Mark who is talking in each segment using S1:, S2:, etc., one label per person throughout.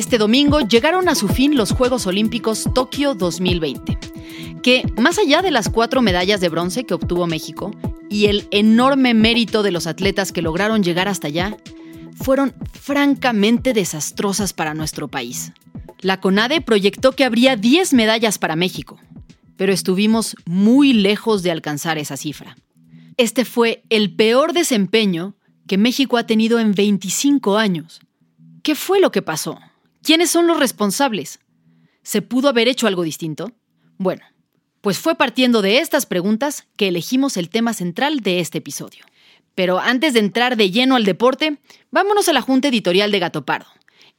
S1: Este domingo llegaron a su fin los Juegos Olímpicos Tokio 2020, que, más allá de las cuatro medallas de bronce que obtuvo México y el enorme mérito de los atletas que lograron llegar hasta allá, fueron francamente desastrosas para nuestro país. La CONADE proyectó que habría 10 medallas para México, pero estuvimos muy lejos de alcanzar esa cifra. Este fue el peor desempeño que México ha tenido en 25 años. ¿Qué fue lo que pasó? ¿Quiénes son los responsables? ¿Se pudo haber hecho algo distinto? Bueno, pues fue partiendo de estas preguntas que elegimos el tema central de este episodio. Pero antes de entrar de lleno al deporte, vámonos a la junta editorial de Gato Pardo,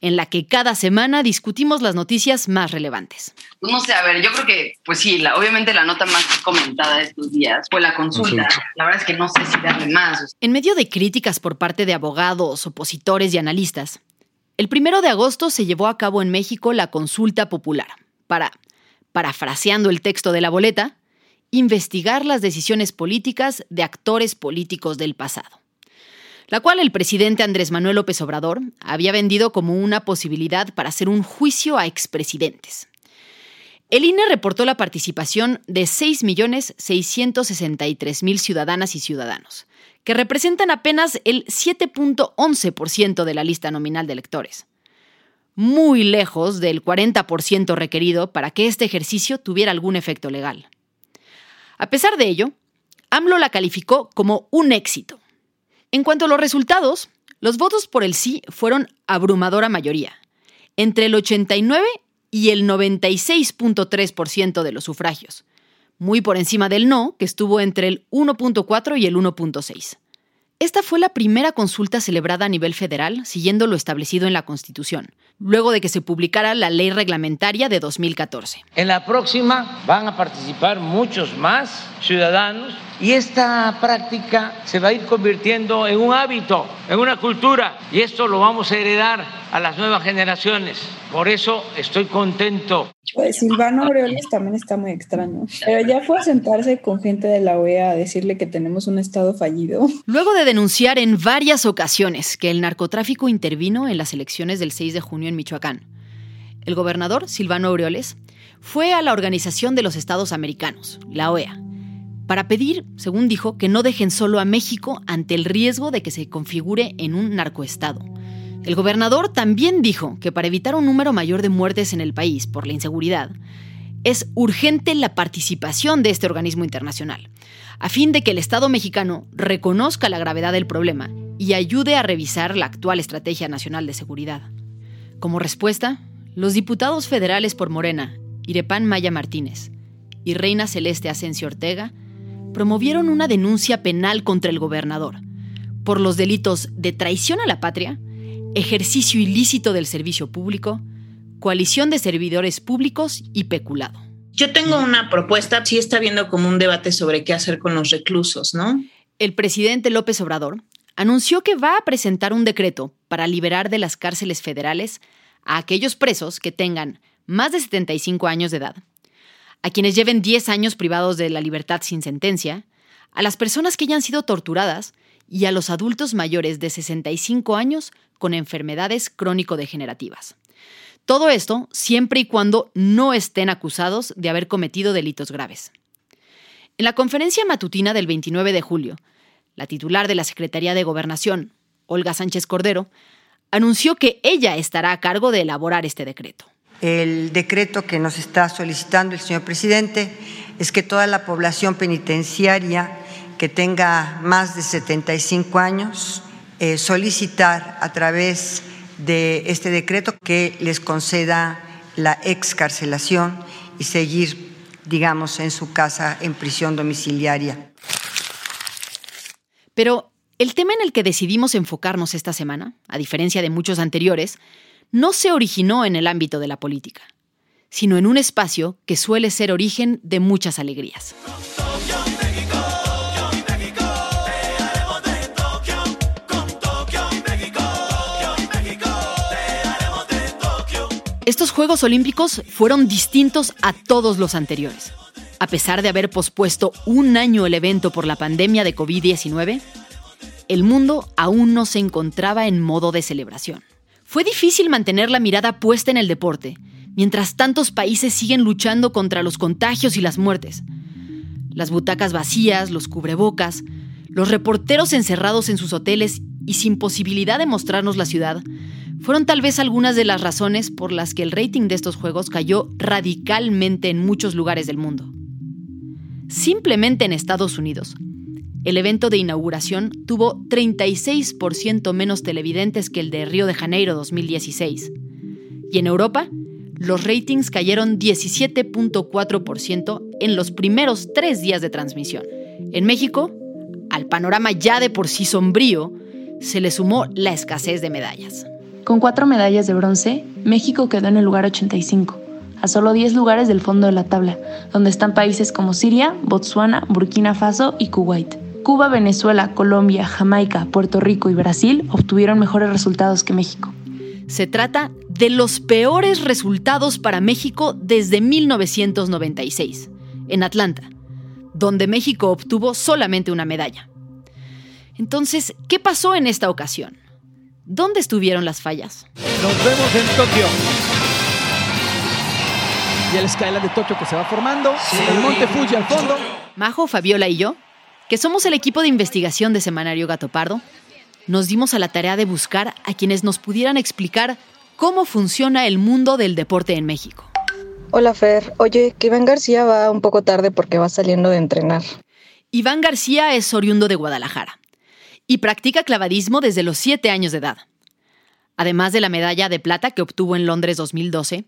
S1: en la que cada semana discutimos las noticias más relevantes.
S2: Pues no sé, a ver, yo creo que, pues sí, la, obviamente la nota más comentada de estos días fue la consulta. La verdad es que no sé si darle más.
S1: En medio de críticas por parte de abogados, opositores y analistas, el primero de agosto se llevó a cabo en México la consulta popular para, parafraseando el texto de la boleta, investigar las decisiones políticas de actores políticos del pasado, la cual el presidente Andrés Manuel López Obrador había vendido como una posibilidad para hacer un juicio a expresidentes. El INE reportó la participación de 6.663.000 ciudadanas y ciudadanos, que representan apenas el 7.11% de la lista nominal de electores, muy lejos del 40% requerido para que este ejercicio tuviera algún efecto legal. A pesar de ello, AMLO la calificó como un éxito. En cuanto a los resultados, los votos por el sí fueron abrumadora mayoría, entre el 89 y el 96.3% de los sufragios, muy por encima del no, que estuvo entre el 1.4 y el 1.6. Esta fue la primera consulta celebrada a nivel federal, siguiendo lo establecido en la Constitución, luego de que se publicara la ley reglamentaria de 2014.
S3: En la próxima van a participar muchos más ciudadanos y esta práctica se va a ir convirtiendo en un hábito, en una cultura y esto lo vamos a heredar a las nuevas generaciones. Por eso estoy contento.
S4: Pues Silvano Aureoles también está muy extraño. Pero ya fue a sentarse con gente de la OEA a decirle que tenemos un estado fallido.
S1: Luego de denunciar en varias ocasiones que el narcotráfico intervino en las elecciones del 6 de junio en Michoacán, el gobernador Silvano Aureoles fue a la Organización de los Estados Americanos, la OEA, para pedir, según dijo, que no dejen solo a México ante el riesgo de que se configure en un narcoestado. El gobernador también dijo que para evitar un número mayor de muertes en el país por la inseguridad, es urgente la participación de este organismo internacional, a fin de que el Estado mexicano reconozca la gravedad del problema y ayude a revisar la actual Estrategia Nacional de Seguridad. Como respuesta, los diputados federales por Morena, Irepán Maya Martínez y Reina Celeste Asensio Ortega, promovieron una denuncia penal contra el gobernador por los delitos de traición a la patria, ejercicio ilícito del servicio público, coalición de servidores públicos y peculado.
S5: Yo tengo una propuesta, sí está viendo como un debate sobre qué hacer con los reclusos, ¿no?
S1: El presidente López Obrador anunció que va a presentar un decreto para liberar de las cárceles federales a aquellos presos que tengan más de 75 años de edad, a quienes lleven 10 años privados de la libertad sin sentencia, a las personas que hayan sido torturadas y a los adultos mayores de 65 años con enfermedades crónico-degenerativas. Todo esto siempre y cuando no estén acusados de haber cometido delitos graves. En la conferencia matutina del 29 de julio, la titular de la Secretaría de Gobernación, Olga Sánchez Cordero, anunció que ella estará a cargo de elaborar este decreto.
S6: El decreto que nos está solicitando el señor presidente es que toda la población penitenciaria que tenga más de 75 años eh, solicitar a través de este decreto que les conceda la excarcelación y seguir, digamos, en su casa en prisión domiciliaria.
S1: Pero el tema en el que decidimos enfocarnos esta semana, a diferencia de muchos anteriores, no se originó en el ámbito de la política, sino en un espacio que suele ser origen de muchas alegrías. Estos Juegos Olímpicos fueron distintos a todos los anteriores. A pesar de haber pospuesto un año el evento por la pandemia de COVID-19, el mundo aún no se encontraba en modo de celebración. Fue difícil mantener la mirada puesta en el deporte, mientras tantos países siguen luchando contra los contagios y las muertes. Las butacas vacías, los cubrebocas, los reporteros encerrados en sus hoteles y sin posibilidad de mostrarnos la ciudad, fueron tal vez algunas de las razones por las que el rating de estos juegos cayó radicalmente en muchos lugares del mundo. Simplemente en Estados Unidos, el evento de inauguración tuvo 36% menos televidentes que el de Río de Janeiro 2016. Y en Europa, los ratings cayeron 17.4% en los primeros tres días de transmisión. En México, al panorama ya de por sí sombrío, se le sumó la escasez de medallas.
S7: Con cuatro medallas de bronce, México quedó en el lugar 85, a solo 10 lugares del fondo de la tabla, donde están países como Siria, Botsuana, Burkina Faso y Kuwait. Cuba, Venezuela, Colombia, Jamaica, Puerto Rico y Brasil obtuvieron mejores resultados que México.
S1: Se trata de los peores resultados para México desde 1996, en Atlanta, donde México obtuvo solamente una medalla. Entonces, ¿qué pasó en esta ocasión? ¿Dónde estuvieron las fallas?
S8: Nos vemos en Tokio. Y el skyline de Tokio que se va formando, el monte Fuji al fondo.
S1: Majo, Fabiola y yo, que somos el equipo de investigación de Semanario Gato Pardo, nos dimos a la tarea de buscar a quienes nos pudieran explicar cómo funciona el mundo del deporte en México.
S9: Hola Fer, oye, que Iván García va un poco tarde porque va saliendo de entrenar.
S1: Iván García es oriundo de Guadalajara y practica clavadismo desde los 7 años de edad. Además de la medalla de plata que obtuvo en Londres 2012,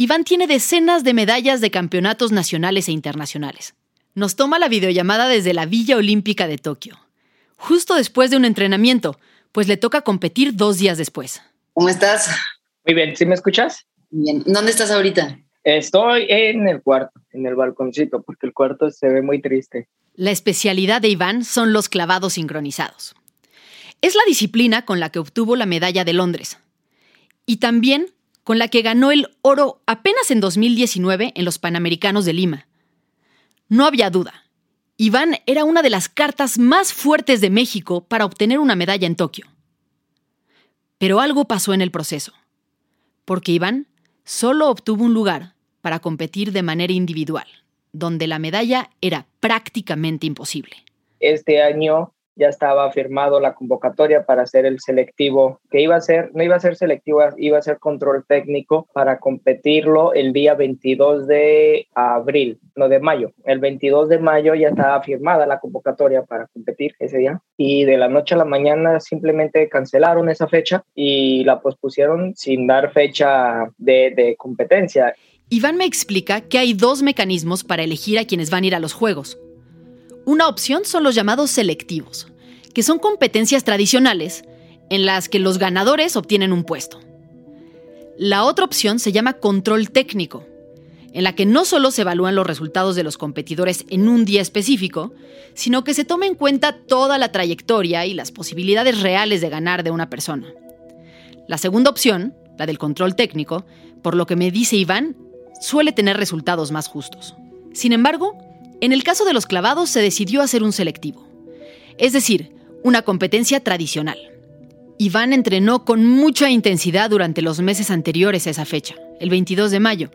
S1: Iván tiene decenas de medallas de campeonatos nacionales e internacionales. Nos toma la videollamada desde la Villa Olímpica de Tokio, justo después de un entrenamiento, pues le toca competir dos días después.
S2: ¿Cómo estás?
S10: Muy bien, ¿sí me escuchas?
S2: Bien. ¿Dónde estás ahorita?
S10: Estoy en el cuarto, en el balconcito, porque el cuarto se ve muy triste.
S1: La especialidad de Iván son los clavados sincronizados. Es la disciplina con la que obtuvo la medalla de Londres y también con la que ganó el oro apenas en 2019 en los Panamericanos de Lima. No había duda, Iván era una de las cartas más fuertes de México para obtener una medalla en Tokio. Pero algo pasó en el proceso, porque Iván solo obtuvo un lugar para competir de manera individual donde la medalla era prácticamente imposible.
S10: Este año ya estaba firmado la convocatoria para hacer el selectivo, que iba a ser, no iba a ser selectivo, iba a ser control técnico para competirlo el día 22 de abril, no de mayo. El 22 de mayo ya estaba firmada la convocatoria para competir ese día y de la noche a la mañana simplemente cancelaron esa fecha y la pospusieron sin dar fecha de, de competencia.
S1: Iván me explica que hay dos mecanismos para elegir a quienes van a ir a los Juegos. Una opción son los llamados selectivos, que son competencias tradicionales en las que los ganadores obtienen un puesto. La otra opción se llama control técnico, en la que no solo se evalúan los resultados de los competidores en un día específico, sino que se toma en cuenta toda la trayectoria y las posibilidades reales de ganar de una persona. La segunda opción, la del control técnico, por lo que me dice Iván, suele tener resultados más justos. Sin embargo, en el caso de los clavados se decidió hacer un selectivo, es decir, una competencia tradicional. Iván entrenó con mucha intensidad durante los meses anteriores a esa fecha, el 22 de mayo,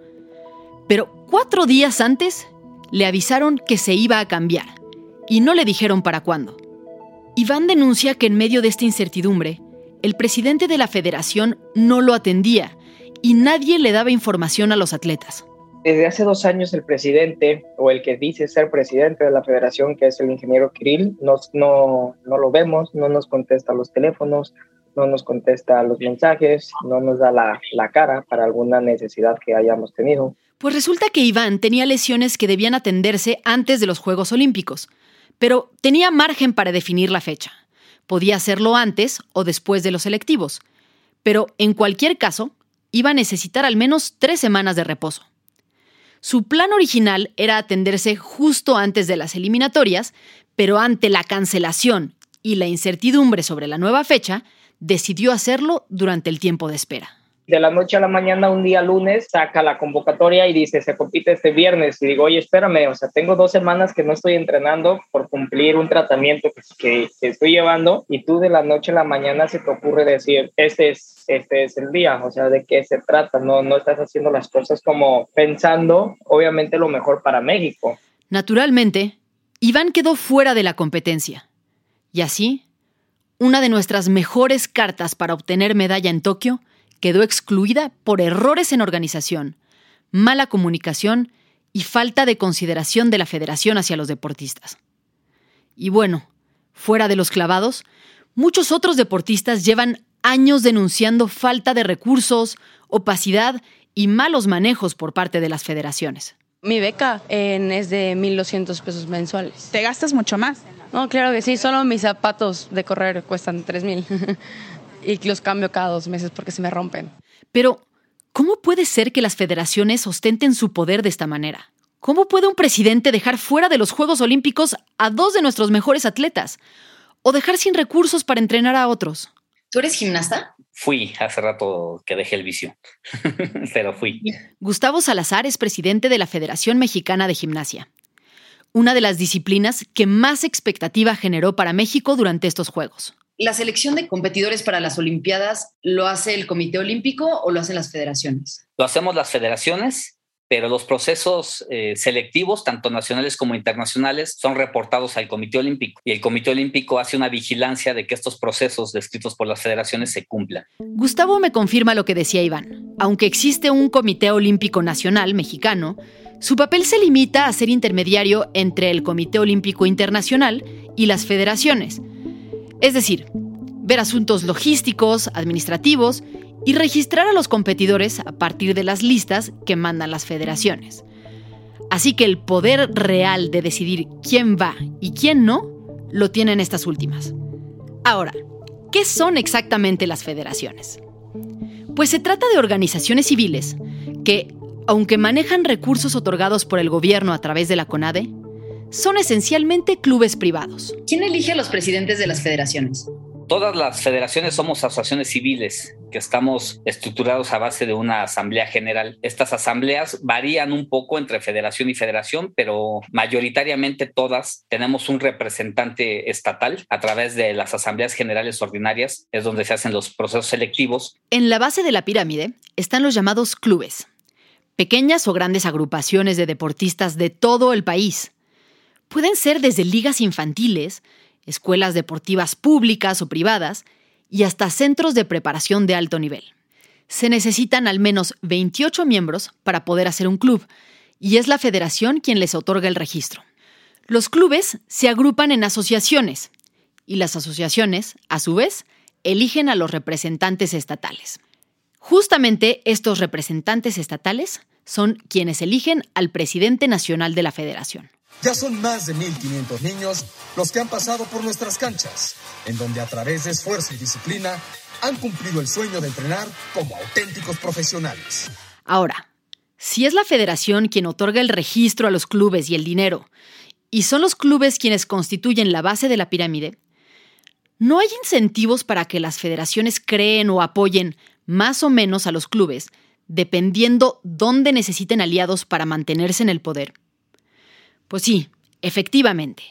S1: pero cuatro días antes le avisaron que se iba a cambiar y no le dijeron para cuándo. Iván denuncia que en medio de esta incertidumbre, el presidente de la federación no lo atendía y nadie le daba información a los atletas.
S10: Desde hace dos años el presidente o el que dice ser presidente de la federación, que es el ingeniero Kirill, no lo vemos, no nos contesta los teléfonos, no nos contesta los mensajes, no nos da la, la cara para alguna necesidad que hayamos tenido.
S1: Pues resulta que Iván tenía lesiones que debían atenderse antes de los Juegos Olímpicos, pero tenía margen para definir la fecha. Podía hacerlo antes o después de los selectivos, pero en cualquier caso, iba a necesitar al menos tres semanas de reposo. Su plan original era atenderse justo antes de las eliminatorias, pero ante la cancelación y la incertidumbre sobre la nueva fecha, decidió hacerlo durante el tiempo de espera
S10: de la noche a la mañana, un día lunes, saca la convocatoria y dice, se compite este viernes. Y digo, oye, espérame, o sea, tengo dos semanas que no estoy entrenando por cumplir un tratamiento que, que, estoy llevando y tú de la noche a la mañana se te ocurre decir, este es, este es el día, o sea, ¿de qué se trata? No, no estás haciendo las cosas como pensando, obviamente, lo mejor para México.
S1: Naturalmente, Iván quedó fuera de la competencia. Y así, una de nuestras mejores cartas para obtener medalla en Tokio quedó excluida por errores en organización, mala comunicación y falta de consideración de la federación hacia los deportistas. Y bueno, fuera de los clavados, muchos otros deportistas llevan años denunciando falta de recursos, opacidad y malos manejos por parte de las federaciones.
S7: Mi beca es de 1.200 pesos mensuales.
S11: ¿Te gastas mucho más?
S7: No, claro que sí, solo mis zapatos de correr cuestan 3.000. y los cambio cada dos meses porque se me rompen.
S1: Pero, ¿cómo puede ser que las federaciones ostenten su poder de esta manera? ¿Cómo puede un presidente dejar fuera de los Juegos Olímpicos a dos de nuestros mejores atletas? ¿O dejar sin recursos para entrenar a otros?
S2: ¿Tú eres gimnasta?
S12: Fui, hace rato que dejé el vicio, pero fui.
S1: Gustavo Salazar es presidente de la Federación Mexicana de Gimnasia, una de las disciplinas que más expectativa generó para México durante estos Juegos.
S2: ¿La selección de competidores para las Olimpiadas lo hace el Comité Olímpico o lo hacen las federaciones?
S12: Lo hacemos las federaciones, pero los procesos eh, selectivos, tanto nacionales como internacionales, son reportados al Comité Olímpico y el Comité Olímpico hace una vigilancia de que estos procesos descritos por las federaciones se cumplan.
S1: Gustavo me confirma lo que decía Iván. Aunque existe un Comité Olímpico Nacional mexicano, su papel se limita a ser intermediario entre el Comité Olímpico Internacional y las federaciones es decir, ver asuntos logísticos, administrativos y registrar a los competidores a partir de las listas que mandan las federaciones. Así que el poder real de decidir quién va y quién no lo tienen estas últimas. Ahora, ¿qué son exactamente las federaciones? Pues se trata de organizaciones civiles que, aunque manejan recursos otorgados por el gobierno a través de la CONADE, son esencialmente clubes privados.
S2: ¿Quién elige a los presidentes de las federaciones?
S12: Todas las federaciones somos asociaciones civiles que estamos estructurados a base de una asamblea general. Estas asambleas varían un poco entre federación y federación, pero mayoritariamente todas tenemos un representante estatal a través de las asambleas generales ordinarias, es donde se hacen los procesos selectivos.
S1: En la base de la pirámide están los llamados clubes, pequeñas o grandes agrupaciones de deportistas de todo el país Pueden ser desde ligas infantiles, escuelas deportivas públicas o privadas y hasta centros de preparación de alto nivel. Se necesitan al menos 28 miembros para poder hacer un club, y es la federación quien les otorga el registro. Los clubes se agrupan en asociaciones, y las asociaciones, a su vez, eligen a los representantes estatales. Justamente estos representantes estatales son quienes eligen al presidente nacional de la federación.
S11: Ya son más de 1.500 niños los que han pasado por nuestras canchas, en donde a través de esfuerzo y disciplina han cumplido el sueño de entrenar como auténticos profesionales.
S1: Ahora, si es la federación quien otorga el registro a los clubes y el dinero, y son los clubes quienes constituyen la base de la pirámide, no hay incentivos para que las federaciones creen o apoyen más o menos a los clubes, dependiendo dónde necesiten aliados para mantenerse en el poder. Pues sí, efectivamente,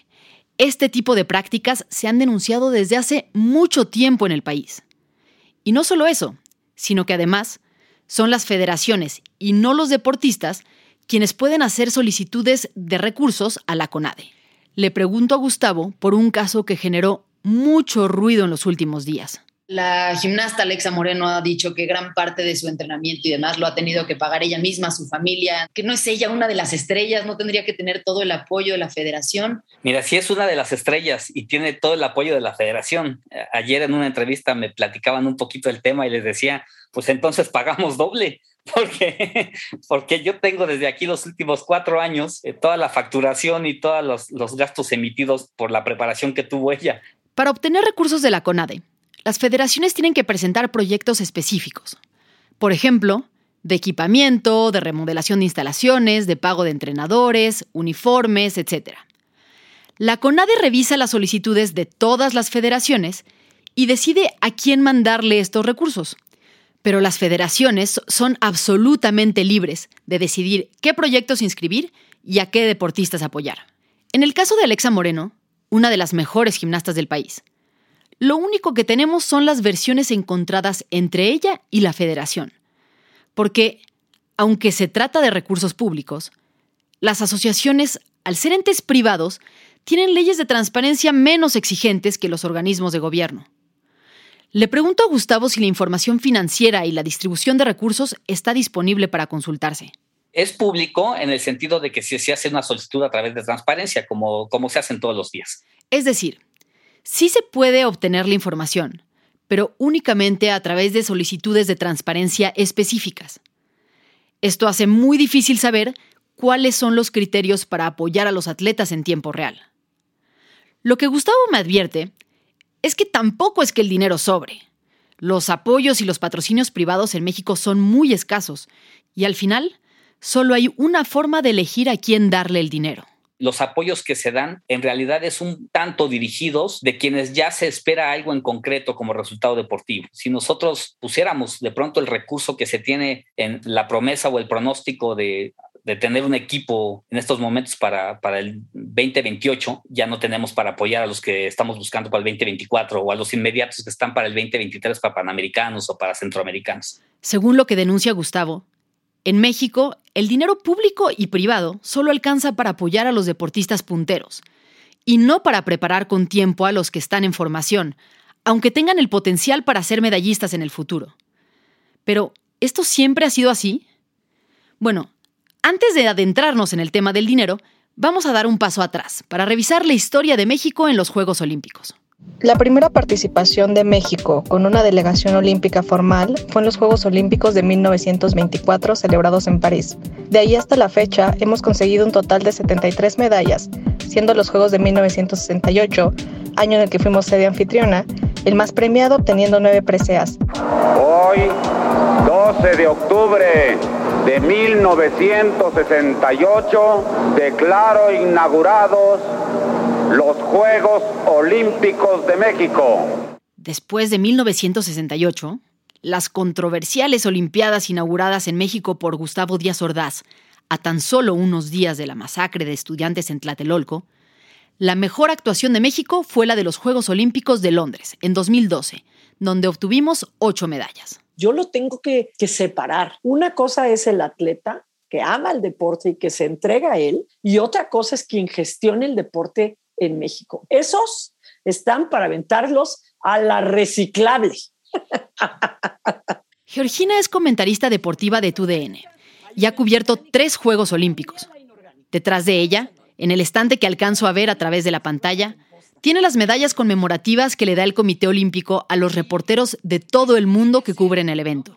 S1: este tipo de prácticas se han denunciado desde hace mucho tiempo en el país. Y no solo eso, sino que además son las federaciones y no los deportistas quienes pueden hacer solicitudes de recursos a la CONADE. Le pregunto a Gustavo por un caso que generó mucho ruido en los últimos días.
S2: La gimnasta Alexa Moreno ha dicho que gran parte de su entrenamiento y demás lo ha tenido que pagar ella misma, su familia, que no es ella una de las estrellas, no tendría que tener todo el apoyo de la federación.
S12: Mira, si es una de las estrellas y tiene todo el apoyo de la federación. Ayer en una entrevista me platicaban un poquito el tema y les decía, pues entonces pagamos doble. Porque, porque yo tengo desde aquí los últimos cuatro años eh, toda la facturación y todos los, los gastos emitidos por la preparación que tuvo ella.
S1: Para obtener recursos de la CONADE, las federaciones tienen que presentar proyectos específicos. Por ejemplo, de equipamiento, de remodelación de instalaciones, de pago de entrenadores, uniformes, etc. La CONADE revisa las solicitudes de todas las federaciones y decide a quién mandarle estos recursos pero las federaciones son absolutamente libres de decidir qué proyectos inscribir y a qué deportistas apoyar. En el caso de Alexa Moreno, una de las mejores gimnastas del país, lo único que tenemos son las versiones encontradas entre ella y la federación. Porque, aunque se trata de recursos públicos, las asociaciones, al ser entes privados, tienen leyes de transparencia menos exigentes que los organismos de gobierno. Le pregunto a Gustavo si la información financiera y la distribución de recursos está disponible para consultarse.
S12: Es público en el sentido de que si se hace una solicitud a través de transparencia, como, como se hacen todos los días.
S1: Es decir, sí se puede obtener la información, pero únicamente a través de solicitudes de transparencia específicas. Esto hace muy difícil saber cuáles son los criterios para apoyar a los atletas en tiempo real. Lo que Gustavo me advierte es que tampoco es que el dinero sobre. Los apoyos y los patrocinios privados en México son muy escasos y al final solo hay una forma de elegir a quién darle el dinero
S12: los apoyos que se dan en realidad es un tanto dirigidos de quienes ya se espera algo en concreto como resultado deportivo. Si nosotros pusiéramos de pronto el recurso que se tiene en la promesa o el pronóstico de de tener un equipo en estos momentos para, para el 2028, ya no tenemos para apoyar a los que estamos buscando para el 2024 o a los inmediatos que están para el 2023 para panamericanos o para centroamericanos.
S1: Según lo que denuncia Gustavo, en México el dinero público y privado solo alcanza para apoyar a los deportistas punteros y no para preparar con tiempo a los que están en formación, aunque tengan el potencial para ser medallistas en el futuro. Pero, ¿esto siempre ha sido así? Bueno, antes de adentrarnos en el tema del dinero, vamos a dar un paso atrás para revisar la historia de México en los Juegos Olímpicos.
S9: La primera participación de México con una delegación olímpica formal fue en los Juegos Olímpicos de 1924 celebrados en París. De ahí hasta la fecha hemos conseguido un total de 73 medallas, siendo los Juegos de 1968, año en el que fuimos sede anfitriona, el más premiado obteniendo nueve preseas.
S13: Hoy, 12 de octubre de 1968 declaro inaugurados los Juegos Olímpicos de México.
S1: Después de 1968, las controversiales Olimpiadas inauguradas en México por Gustavo Díaz Ordaz, a tan solo unos días de la masacre de estudiantes en Tlatelolco, la mejor actuación de México fue la de los Juegos Olímpicos de Londres, en 2012, donde obtuvimos ocho medallas.
S14: Yo lo tengo que, separar. Una cosa es el atleta que ama el deporte y que se entrega a él, y otra cosa es quien gestiona el deporte en México. Esos están para aventarlos a la reciclable.
S1: Georgina es comentarista deportiva de TUDN y ha cubierto tres Juegos Olímpicos. Detrás de ella, en el estante que alcanzo a ver a través de la pantalla, tiene las medallas conmemorativas que le da el Comité Olímpico a los reporteros de todo el mundo que cubren el evento.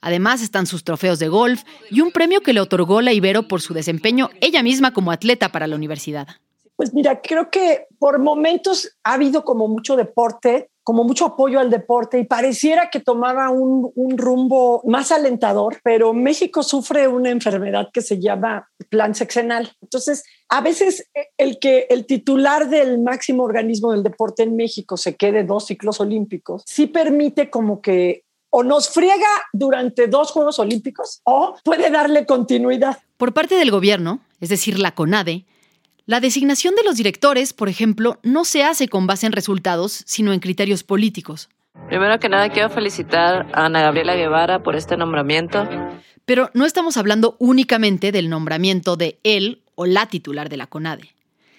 S1: Además están sus trofeos de golf y un premio que le otorgó la Ibero por su desempeño ella misma como atleta para la universidad.
S14: Pues mira, creo que por momentos ha habido como mucho deporte, como mucho apoyo al deporte y pareciera que tomaba un, rumbo más alentador, pero México sufre una enfermedad que se llama plan sexenal. Entonces, a veces eh, el que el titular del máximo organismo del deporte en México se quede dos ciclos olímpicos, sí permite como que o nos friega durante dos Juegos Olímpicos o puede darle continuidad.
S1: Por parte del gobierno, es decir, la CONADE, la designación de los directores, por ejemplo, no se hace con base en resultados, sino en criterios políticos.
S15: Primero que nada, quiero felicitar a Ana Gabriela Guevara por este nombramiento.
S1: Pero no estamos hablando únicamente del nombramiento de él o la titular de la CONADE,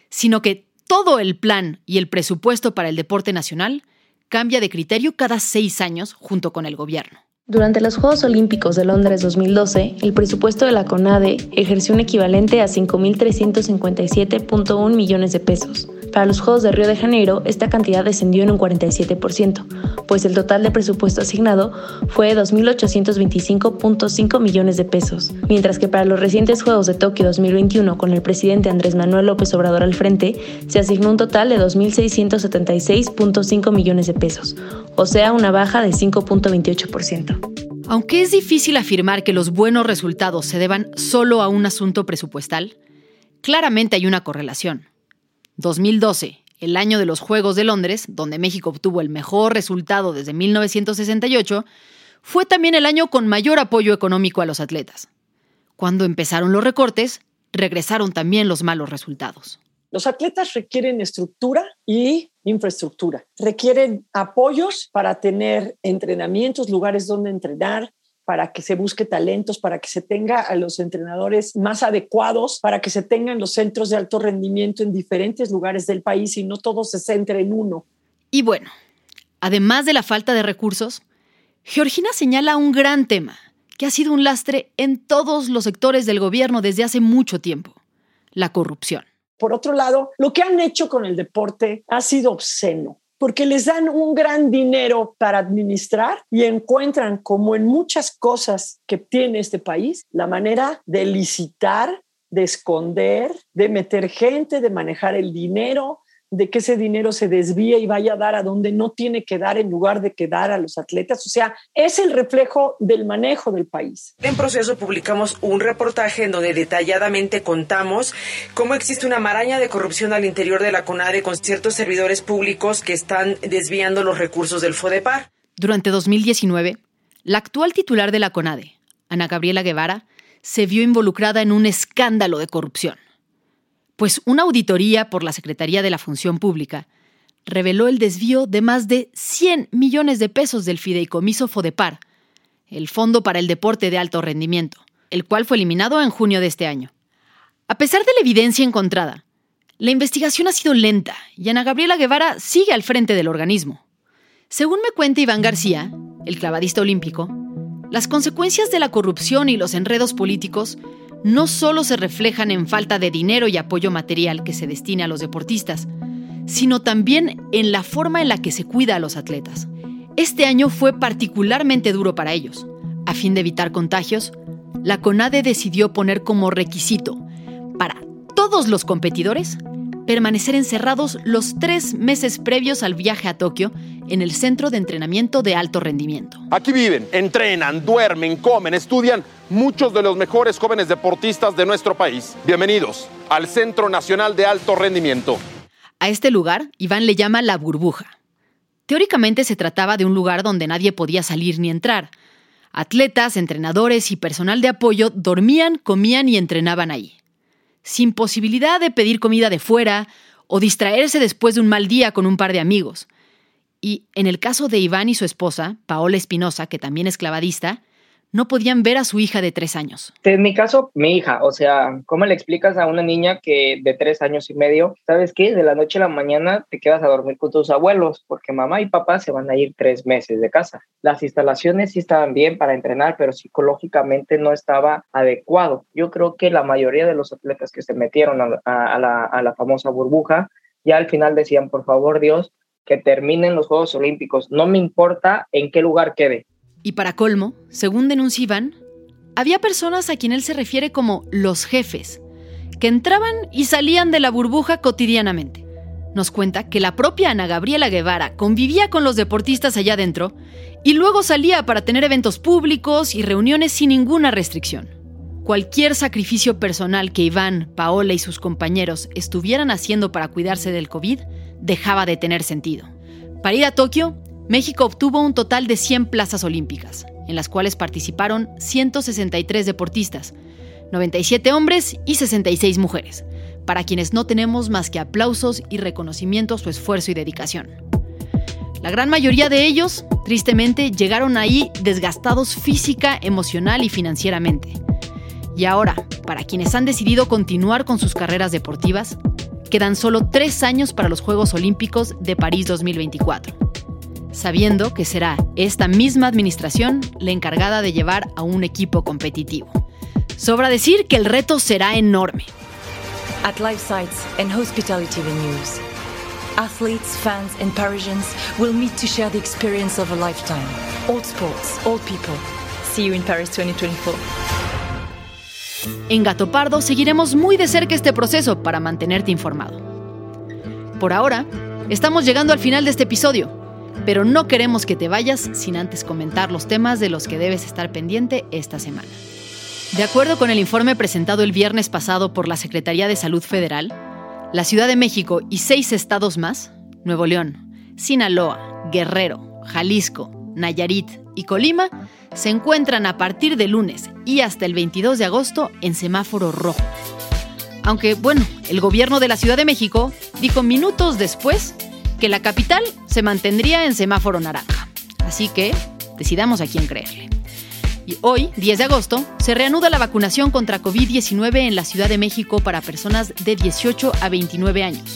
S1: sino que todo el plan y el presupuesto para el deporte nacional cambia de criterio cada seis años junto con el gobierno.
S7: Durante los Juegos Olímpicos de Londres 2012, el presupuesto de la CONADE ejerció un equivalente a 5.357.1 millones de pesos. Para los Juegos de Río de Janeiro, esta cantidad descendió en un 47%, pues el total de presupuesto asignado fue 2.825.5 millones de pesos, mientras que para los recientes Juegos de Tokio 2021, con el presidente Andrés Manuel López Obrador al frente, se asignó un total de 2.676.5 millones de pesos, o sea, una baja de 5.28%.
S1: Aunque es difícil afirmar que los buenos resultados se deban solo a un asunto presupuestal, claramente hay una correlación. 2012, el año de los Juegos de Londres, donde México obtuvo el mejor resultado desde 1968, fue también el año con mayor apoyo económico a los atletas. Cuando empezaron los recortes, regresaron también los malos resultados.
S14: Los atletas requieren estructura y infraestructura. Requieren apoyos para tener entrenamientos, lugares donde entrenar, para que se busque talentos, para que se tenga a los entrenadores más adecuados, para que se tengan los centros de alto rendimiento en diferentes lugares del país y no todo se centre en uno.
S1: Y bueno, además de la falta de recursos, Georgina señala un gran tema que ha sido un lastre en todos los sectores del gobierno desde hace mucho tiempo, la corrupción.
S14: Por otro lado, lo que han hecho con el deporte ha sido obsceno porque les dan un gran dinero para administrar y encuentran, como en muchas cosas que tiene este país, la manera de licitar, de esconder, de meter gente, de manejar el dinero, de que ese dinero se desvíe y vaya a dar a donde no tiene que dar en lugar de que dar a los atletas. O sea, es el reflejo del manejo del país.
S16: En proceso publicamos un reportaje en donde detalladamente contamos cómo existe una maraña de corrupción al interior de la CONADE con ciertos servidores públicos que están desviando los recursos del FODEPAR.
S1: Durante 2019, la actual titular de la CONADE, Ana Gabriela Guevara, se vio involucrada en un escándalo de corrupción pues una auditoría por la Secretaría de la Función Pública reveló el desvío de más de 100 millones de pesos del fideicomiso FODEPAR, el Fondo para el Deporte de Alto Rendimiento, el cual fue eliminado en junio de este año. A pesar de la evidencia encontrada, la investigación ha sido lenta y Ana Gabriela Guevara sigue al frente del organismo. Según me cuenta Iván García, el clavadista olímpico, las consecuencias de la corrupción y los enredos políticos no solo se reflejan en falta de dinero y apoyo material que se destine a los deportistas, sino también en la forma en la que se cuida a los atletas. Este año fue particularmente duro para ellos. A fin de evitar contagios, la CONADE decidió poner como requisito para todos los competidores permanecer encerrados los tres meses previos al viaje a Tokio en el centro de entrenamiento de alto rendimiento.
S17: Aquí viven, entrenan, duermen, comen, estudian muchos de los mejores jóvenes deportistas de nuestro país. Bienvenidos al Centro Nacional de Alto Rendimiento.
S1: A este lugar, Iván le llama la burbuja. Teóricamente se trataba de un lugar donde nadie podía salir ni entrar. Atletas, entrenadores y personal de apoyo dormían, comían y entrenaban ahí. Sin posibilidad de pedir comida de fuera o distraerse después de un mal día con un par de amigos. Y en el caso de Iván y su esposa, Paola Espinosa, que también es clavadista, no podían ver a su hija de tres años.
S10: En mi caso, mi hija, o sea, ¿cómo le explicas a una niña que de tres años y medio, sabes qué? De la noche a la mañana te quedas a dormir con tus abuelos, porque mamá y papá se van a ir tres meses de casa. Las instalaciones sí estaban bien para entrenar, pero psicológicamente no estaba adecuado. Yo creo que la mayoría de los atletas que se metieron a, la, a la famosa burbuja, ya al final decían, por favor Dios, que terminen los Juegos Olímpicos. No me importa en qué lugar quede,
S1: Y para colmo, según denuncia Iván, había personas a quien él se refiere como los jefes, que entraban y salían de la burbuja cotidianamente. Nos cuenta que la propia Ana Gabriela Guevara convivía con los deportistas allá adentro y luego salía para tener eventos públicos y reuniones sin ninguna restricción. Cualquier sacrificio personal que Iván, Paola y sus compañeros estuvieran haciendo para cuidarse del COVID dejaba de tener sentido. Para ir a Tokio, México obtuvo un total de 100 plazas olímpicas, en las cuales participaron 163 deportistas, 97 hombres y 66 mujeres, para quienes no tenemos más que aplausos y reconocimiento a su esfuerzo y dedicación. La gran mayoría de ellos, tristemente, llegaron ahí desgastados física, emocional y financieramente. Y ahora, para quienes han decidido continuar con sus carreras deportivas, quedan solo tres años para los Juegos Olímpicos de París 2024, sabiendo que será esta misma administración la encargada de llevar a un equipo competitivo. Sobra decir que el reto será enorme.
S18: At life sites and hospitality venues, athletes, fans, and Parisians will meet to share the experience of a lifetime. Old sports, old people. See you in Paris 2024.
S1: En Gato Pardo seguiremos muy de cerca este proceso para mantenerte informado. Por ahora, estamos llegando al final de este episodio, pero no queremos que te vayas sin antes comentar los temas de los que debes estar pendiente esta semana. De acuerdo con el informe presentado el viernes pasado por la Secretaría de Salud Federal, la Ciudad de México y seis estados más, Nuevo León, Sinaloa, Guerrero, Jalisco, Nayarit y Colima, se encuentran a partir de lunes y hasta el 22 de agosto en semáforo rojo. Aunque, bueno, el gobierno de la Ciudad de México dijo minutos después que la capital se mantendría en semáforo naranja. Así que decidamos a quién creerle. Y hoy, 10 de agosto, se reanuda la vacunación contra COVID-19 en la Ciudad de México para personas de 18 a 29 años.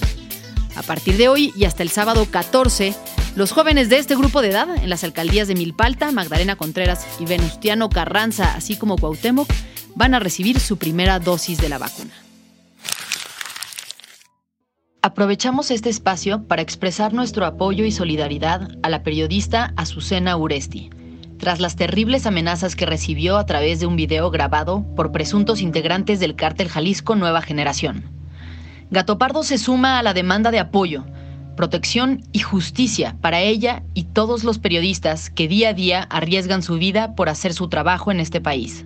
S1: A partir de hoy y hasta el sábado 14, los jóvenes de este grupo de edad, en las alcaldías de Milpalta, Magdalena Contreras y Venustiano Carranza, así como Cuauhtémoc, van a recibir su primera dosis de la vacuna. Aprovechamos este espacio para expresar nuestro apoyo y solidaridad a la periodista Azucena Uresti tras las terribles amenazas que recibió a través de un video grabado por presuntos integrantes del cártel Jalisco Nueva Generación. Gato Pardo se suma a la demanda de apoyo, protección y justicia para ella y todos los periodistas que día a día arriesgan su vida por hacer su trabajo en este país.